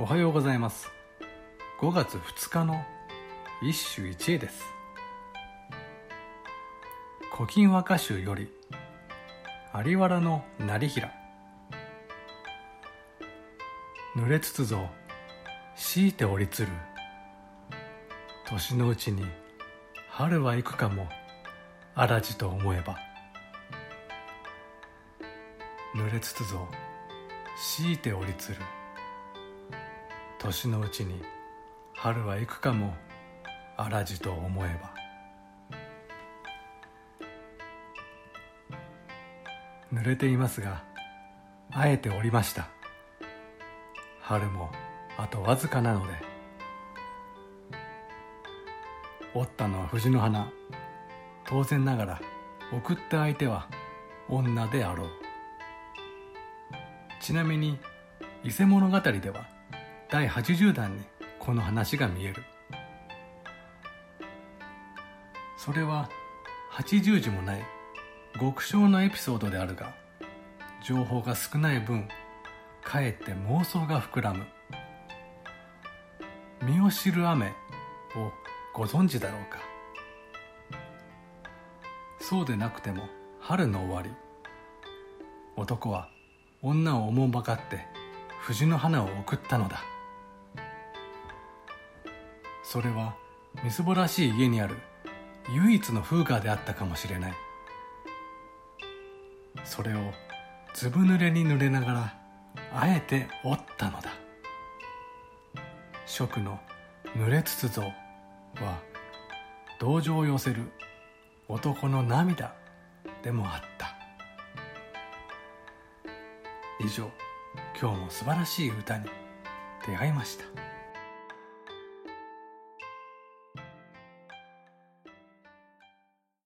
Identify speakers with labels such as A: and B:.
A: おはようございます。5月2日の一首一会です「古今和歌集」より有原の成平。濡れつつぞ強いて降りつる。年のうちに春は行くかも荒地と思えば。濡れつつぞ強いて降りつる。年のうちに春は行くかも荒地と思えば。濡れていますがあえておりました。春もあとわずかなので。折ったのは藤の花。当然ながら送った相手は女であろう。ちなみに伊勢物語では第80弾にこの話が見える。それは80字もない極小のエピソードであるが情報が少ない分かえって妄想が膨らむ。身を知る雨をご存知だろうか。そうでなくても春の終わり男は女をおもんばかって藤の花を送ったのだ。それはみすぼらしい家にある唯一の風花であったかもしれない。それをずぶ濡れに濡れながらあえて折ったのだ。食の濡れつつぞは同情を寄せる男の涙でもあった。以上今日も素晴らしい歌に出会いました。